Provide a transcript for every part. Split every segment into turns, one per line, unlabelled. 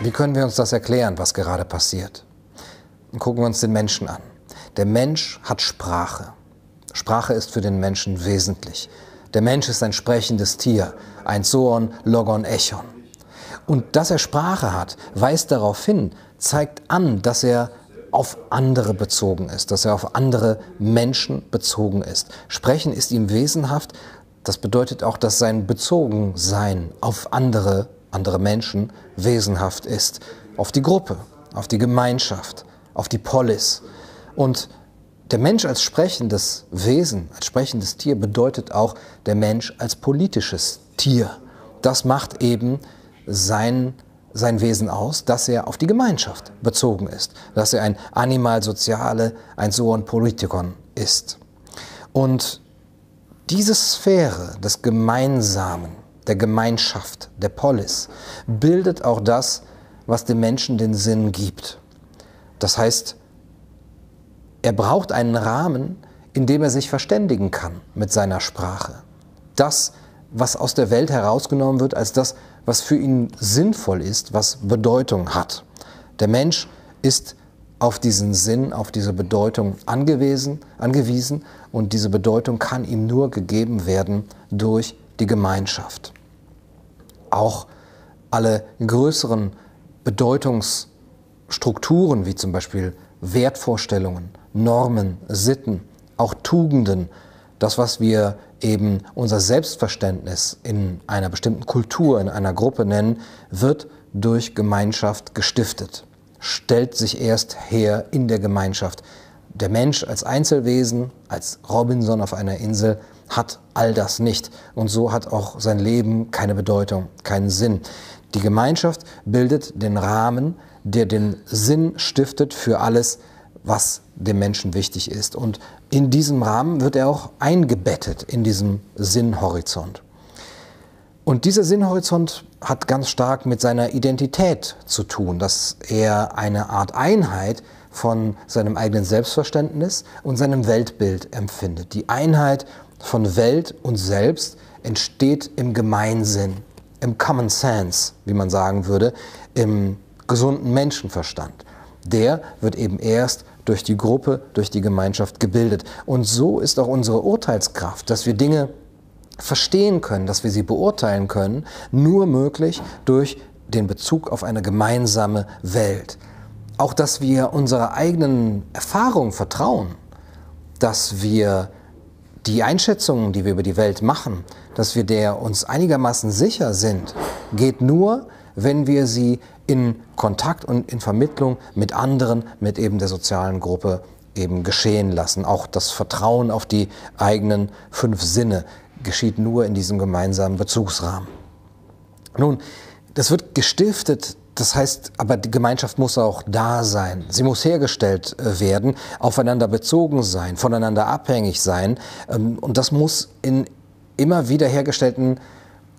Wie können wir uns das erklären, was gerade passiert? Und gucken wir uns den Menschen an. Der Mensch hat Sprache. Sprache ist für den Menschen wesentlich. Der Mensch ist ein sprechendes Tier, ein Zoon, Logon, Echon. Und dass er Sprache hat, weist darauf hin, zeigt an, dass er auf andere bezogen ist, dass er auf andere Menschen bezogen ist. Sprechen ist ihm wesenhaft. Das bedeutet auch, dass sein Bezogensein auf andere, andere Menschen wesenhaft ist. Auf die Gruppe, auf die Gemeinschaft, auf die Polis. Und der Mensch als sprechendes Wesen, als sprechendes Tier bedeutet auch der Mensch als politisches Tier. Das macht eben sein, sein Wesen aus, dass er auf die Gemeinschaft bezogen ist, dass er ein Animal Soziale, ein Soon Politikon ist. Und diese Sphäre des Gemeinsamen, der Gemeinschaft, der Polis, bildet auch das, was dem Menschen den Sinn gibt. Das heißt, er braucht einen Rahmen, in dem er sich verständigen kann mit seiner Sprache. Das, was aus der Welt herausgenommen wird, als das, was für ihn sinnvoll ist, was Bedeutung hat. Der Mensch ist auf diesen Sinn, auf diese Bedeutung angewiesen, angewiesen und diese Bedeutung kann ihm nur gegeben werden durch die Gemeinschaft. Auch alle größeren Bedeutungsstrukturen, wie zum Beispiel Wertvorstellungen, Normen, Sitten, auch Tugenden, das, was wir eben unser Selbstverständnis in einer bestimmten Kultur, in einer Gruppe nennen, wird durch Gemeinschaft gestiftet, stellt sich erst her in der Gemeinschaft. Der Mensch als Einzelwesen, als Robinson auf einer Insel, hat all das nicht. Und so hat auch sein Leben keine Bedeutung, keinen Sinn. Die Gemeinschaft bildet den Rahmen, der den Sinn stiftet für alles, was dem Menschen wichtig ist. Und in diesem Rahmen wird er auch eingebettet in diesem Sinnhorizont. Und dieser Sinnhorizont hat ganz stark mit seiner Identität zu tun, dass er eine Art Einheit von seinem eigenen Selbstverständnis und seinem Weltbild empfindet. Die Einheit von Welt und Selbst entsteht im Gemeinsinn, im Common Sense, wie man sagen würde, im gesunden Menschenverstand. Der wird eben erst durch die Gruppe, durch die Gemeinschaft gebildet. Und so ist auch unsere Urteilskraft, dass wir Dinge verstehen können, dass wir sie beurteilen können, nur möglich durch den Bezug auf eine gemeinsame Welt. Auch dass wir unserer eigenen Erfahrung vertrauen, dass wir die Einschätzungen, die wir über die Welt machen, dass wir der uns einigermaßen sicher sind, geht nur, wenn wir sie in Kontakt und in Vermittlung mit anderen, mit eben der sozialen Gruppe eben geschehen lassen. Auch das Vertrauen auf die eigenen fünf Sinne geschieht nur in diesem gemeinsamen Bezugsrahmen. Nun, das wird gestiftet, das heißt, aber die Gemeinschaft muss auch da sein. Sie muss hergestellt äh, werden, aufeinander bezogen sein, voneinander abhängig sein. Ähm, und das muss in immer wieder hergestellten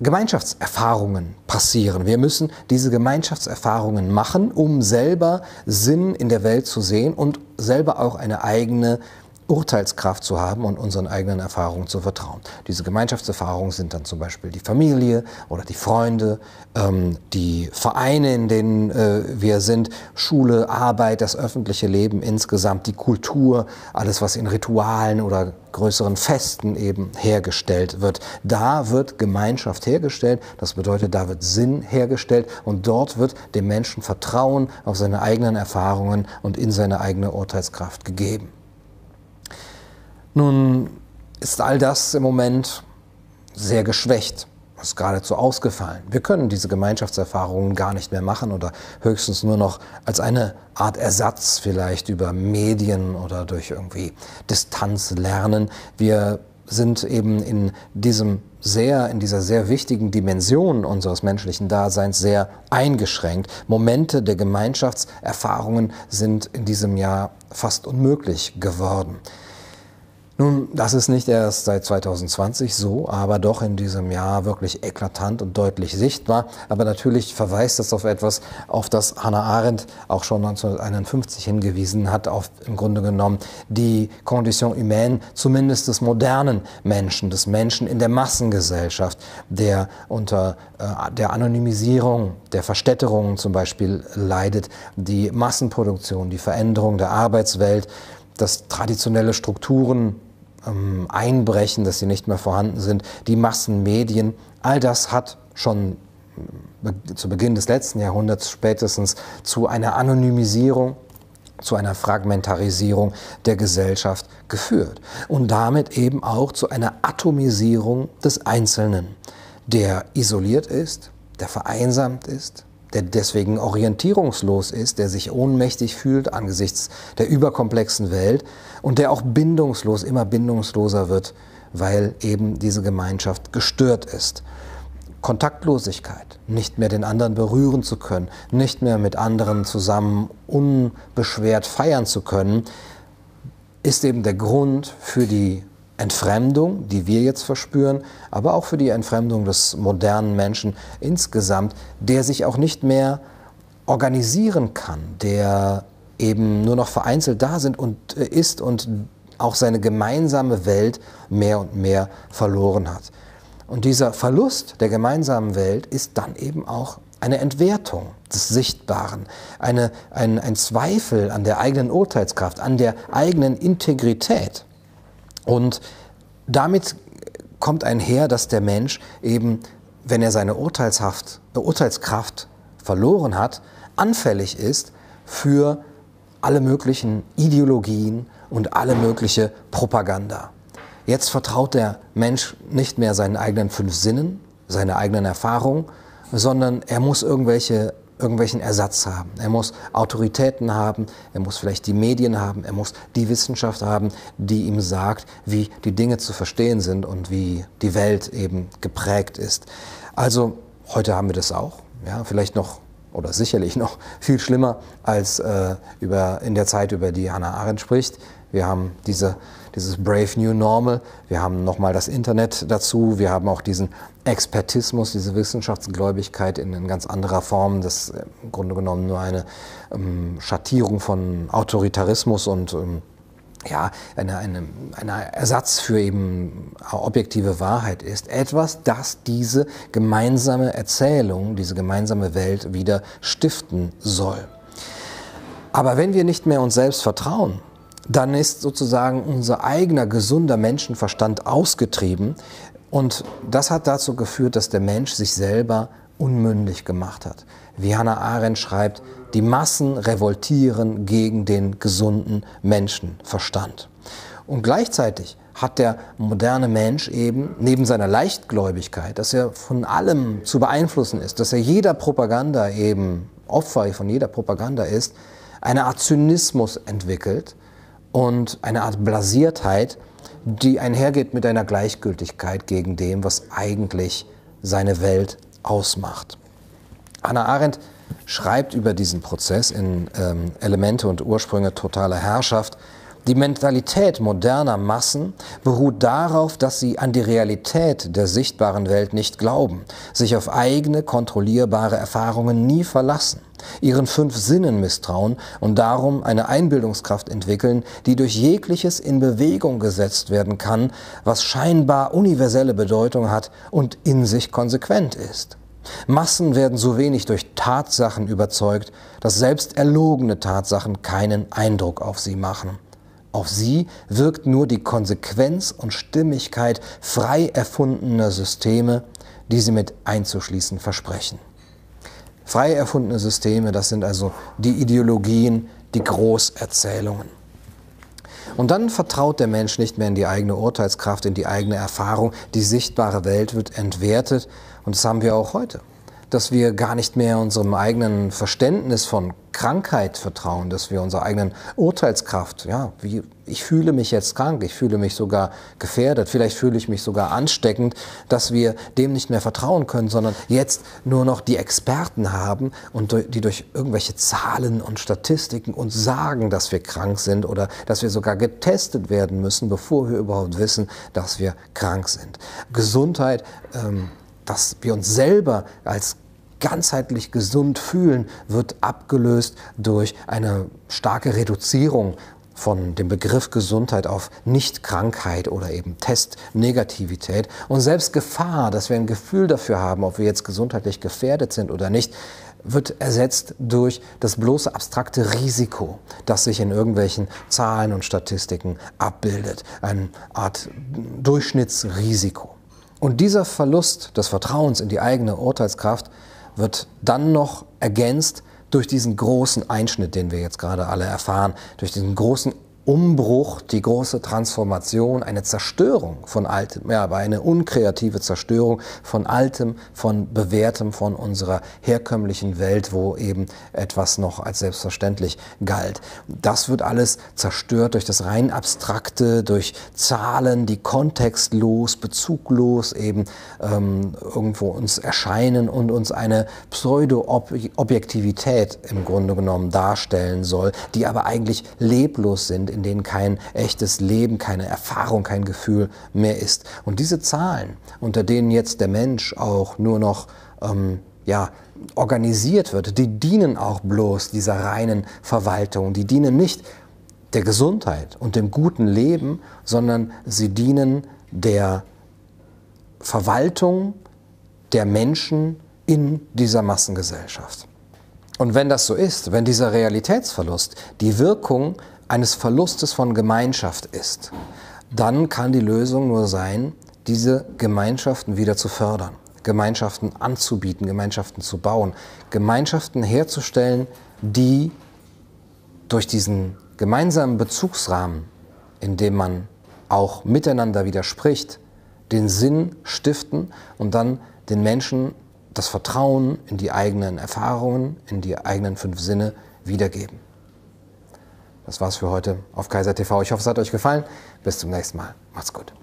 Gemeinschaftserfahrungen passieren. Wir müssen diese Gemeinschaftserfahrungen machen, um selber Sinn in der Welt zu sehen und selber auch eine eigene Urteilskraft zu haben und unseren eigenen Erfahrungen zu vertrauen. Diese Gemeinschaftserfahrungen sind dann zum Beispiel die Familie oder die Freunde, ähm, die Vereine, in denen äh, wir sind, Schule, Arbeit, das öffentliche Leben insgesamt, die Kultur, alles, was in Ritualen oder größeren Festen eben hergestellt wird. Da wird Gemeinschaft hergestellt, das bedeutet, da wird Sinn hergestellt und dort wird dem Menschen Vertrauen auf seine eigenen Erfahrungen und in seine eigene Urteilskraft gegeben. Nun ist all das im Moment sehr geschwächt, ist geradezu ausgefallen. Wir können diese Gemeinschaftserfahrungen gar nicht mehr machen oder höchstens nur noch als eine Art Ersatz vielleicht über Medien oder durch irgendwie Distanz lernen. Wir sind eben in diesem sehr, in dieser sehr wichtigen Dimension unseres menschlichen Daseins sehr eingeschränkt. Momente der Gemeinschaftserfahrungen sind in diesem Jahr fast unmöglich geworden. Nun, das ist nicht erst seit 2020 so, aber doch in diesem Jahr wirklich eklatant und deutlich sichtbar. Aber natürlich verweist das auf etwas, auf das Hannah Arendt auch schon 1951 hingewiesen hat, auf im Grunde genommen die Condition humaine, zumindest des modernen Menschen, des Menschen in der Massengesellschaft, der unter äh, der Anonymisierung, der Verstädterung zum Beispiel leidet, die Massenproduktion, die Veränderung der Arbeitswelt, dass traditionelle Strukturen ähm, einbrechen, dass sie nicht mehr vorhanden sind, die Massenmedien, all das hat schon äh, zu Beginn des letzten Jahrhunderts spätestens zu einer Anonymisierung, zu einer Fragmentarisierung der Gesellschaft geführt. Und damit eben auch zu einer Atomisierung des Einzelnen, der isoliert ist, der vereinsamt ist, der deswegen orientierungslos ist, der sich ohnmächtig fühlt angesichts der überkomplexen Welt und der auch bindungslos, immer bindungsloser wird, weil eben diese Gemeinschaft gestört ist. Kontaktlosigkeit, nicht mehr den anderen berühren zu können, nicht mehr mit anderen zusammen unbeschwert feiern zu können, ist eben der Grund für die Entfremdung, die wir jetzt verspüren, aber auch für die Entfremdung des modernen Menschen insgesamt, der sich auch nicht mehr organisieren kann, der eben nur noch vereinzelt da sind und äh, ist und auch seine gemeinsame Welt mehr und mehr verloren hat. Und dieser Verlust der gemeinsamen Welt ist dann eben auch eine Entwertung des Sichtbaren, eine, ein, ein Zweifel an der eigenen Urteilskraft, an der eigenen Integrität. Und damit kommt einher, dass der Mensch eben, wenn er seine Urteilshaft, Urteilskraft verloren hat, anfällig ist für alle möglichen Ideologien und alle mögliche Propaganda. Jetzt vertraut der Mensch nicht mehr seinen eigenen fünf Sinnen, seine eigenen Erfahrungen, sondern er muss irgendwelche irgendwelchen Ersatz haben. Er muss Autoritäten haben, er muss vielleicht die Medien haben, er muss die Wissenschaft haben, die ihm sagt, wie die Dinge zu verstehen sind und wie die Welt eben geprägt ist. Also heute haben wir das auch, ja, vielleicht noch oder sicherlich noch viel schlimmer als äh, über, in der Zeit, über die Hannah Arendt spricht. Wir haben diese dieses Brave New Normal. Wir haben nochmal das Internet dazu. Wir haben auch diesen Expertismus, diese Wissenschaftsgläubigkeit in, in ganz anderer Form. Das ist im Grunde genommen nur eine ähm, Schattierung von Autoritarismus und ähm, ja, eine, eine, ein Ersatz für eben objektive Wahrheit ist. Etwas, das diese gemeinsame Erzählung, diese gemeinsame Welt wieder stiften soll. Aber wenn wir nicht mehr uns selbst vertrauen, dann ist sozusagen unser eigener gesunder Menschenverstand ausgetrieben. Und das hat dazu geführt, dass der Mensch sich selber unmündig gemacht hat. Wie Hannah Arendt schreibt, die Massen revoltieren gegen den gesunden Menschenverstand. Und gleichzeitig hat der moderne Mensch eben neben seiner Leichtgläubigkeit, dass er von allem zu beeinflussen ist, dass er jeder Propaganda eben Opfer von jeder Propaganda ist, eine Art Zynismus entwickelt, und eine Art Blasiertheit, die einhergeht mit einer Gleichgültigkeit gegen dem, was eigentlich seine Welt ausmacht. Hannah Arendt schreibt über diesen Prozess in ähm, Elemente und Ursprünge totaler Herrschaft, die Mentalität moderner Massen beruht darauf, dass sie an die Realität der sichtbaren Welt nicht glauben, sich auf eigene kontrollierbare Erfahrungen nie verlassen, ihren fünf Sinnen misstrauen und darum eine Einbildungskraft entwickeln, die durch jegliches in Bewegung gesetzt werden kann, was scheinbar universelle Bedeutung hat und in sich konsequent ist. Massen werden so wenig durch Tatsachen überzeugt, dass selbst erlogene Tatsachen keinen Eindruck auf sie machen. Auf sie wirkt nur die Konsequenz und Stimmigkeit frei erfundener Systeme, die sie mit einzuschließen versprechen. Frei erfundene Systeme, das sind also die Ideologien, die Großerzählungen. Und dann vertraut der Mensch nicht mehr in die eigene Urteilskraft, in die eigene Erfahrung. Die sichtbare Welt wird entwertet und das haben wir auch heute. Dass wir gar nicht mehr unserem eigenen Verständnis von Krankheit vertrauen, dass wir unserer eigenen Urteilskraft, ja, wie ich fühle mich jetzt krank, ich fühle mich sogar gefährdet, vielleicht fühle ich mich sogar ansteckend, dass wir dem nicht mehr vertrauen können, sondern jetzt nur noch die Experten haben und die durch irgendwelche Zahlen und Statistiken uns sagen, dass wir krank sind oder dass wir sogar getestet werden müssen, bevor wir überhaupt wissen, dass wir krank sind. Gesundheit ähm, dass wir uns selber als ganzheitlich gesund fühlen, wird abgelöst durch eine starke Reduzierung von dem Begriff Gesundheit auf Nichtkrankheit oder eben Testnegativität und selbst Gefahr, dass wir ein Gefühl dafür haben, ob wir jetzt gesundheitlich gefährdet sind oder nicht, wird ersetzt durch das bloße abstrakte Risiko, das sich in irgendwelchen Zahlen und Statistiken abbildet, eine Art Durchschnittsrisiko. Und dieser Verlust des Vertrauens in die eigene Urteilskraft wird dann noch ergänzt durch diesen großen Einschnitt, den wir jetzt gerade alle erfahren, durch diesen großen Umbruch, die große Transformation, eine Zerstörung von Altem, ja, aber eine unkreative Zerstörung von Altem, von Bewährtem, von unserer herkömmlichen Welt, wo eben etwas noch als selbstverständlich galt. Das wird alles zerstört durch das rein Abstrakte, durch Zahlen, die kontextlos, bezuglos eben ähm, irgendwo uns erscheinen und uns eine Pseudo-Objektivität im Grunde genommen darstellen soll, die aber eigentlich leblos sind in denen kein echtes Leben, keine Erfahrung, kein Gefühl mehr ist. Und diese Zahlen, unter denen jetzt der Mensch auch nur noch ähm, ja, organisiert wird, die dienen auch bloß dieser reinen Verwaltung. Die dienen nicht der Gesundheit und dem guten Leben, sondern sie dienen der Verwaltung der Menschen in dieser Massengesellschaft. Und wenn das so ist, wenn dieser Realitätsverlust die Wirkung eines Verlustes von Gemeinschaft ist, dann kann die Lösung nur sein, diese Gemeinschaften wieder zu fördern, Gemeinschaften anzubieten, Gemeinschaften zu bauen, Gemeinschaften herzustellen, die durch diesen gemeinsamen Bezugsrahmen, in dem man auch miteinander widerspricht, den Sinn stiften und dann den Menschen das Vertrauen in die eigenen Erfahrungen, in die eigenen fünf Sinne wiedergeben. Das war's für heute auf Kaiser TV. Ich hoffe, es hat euch gefallen. Bis zum nächsten Mal. Macht's gut.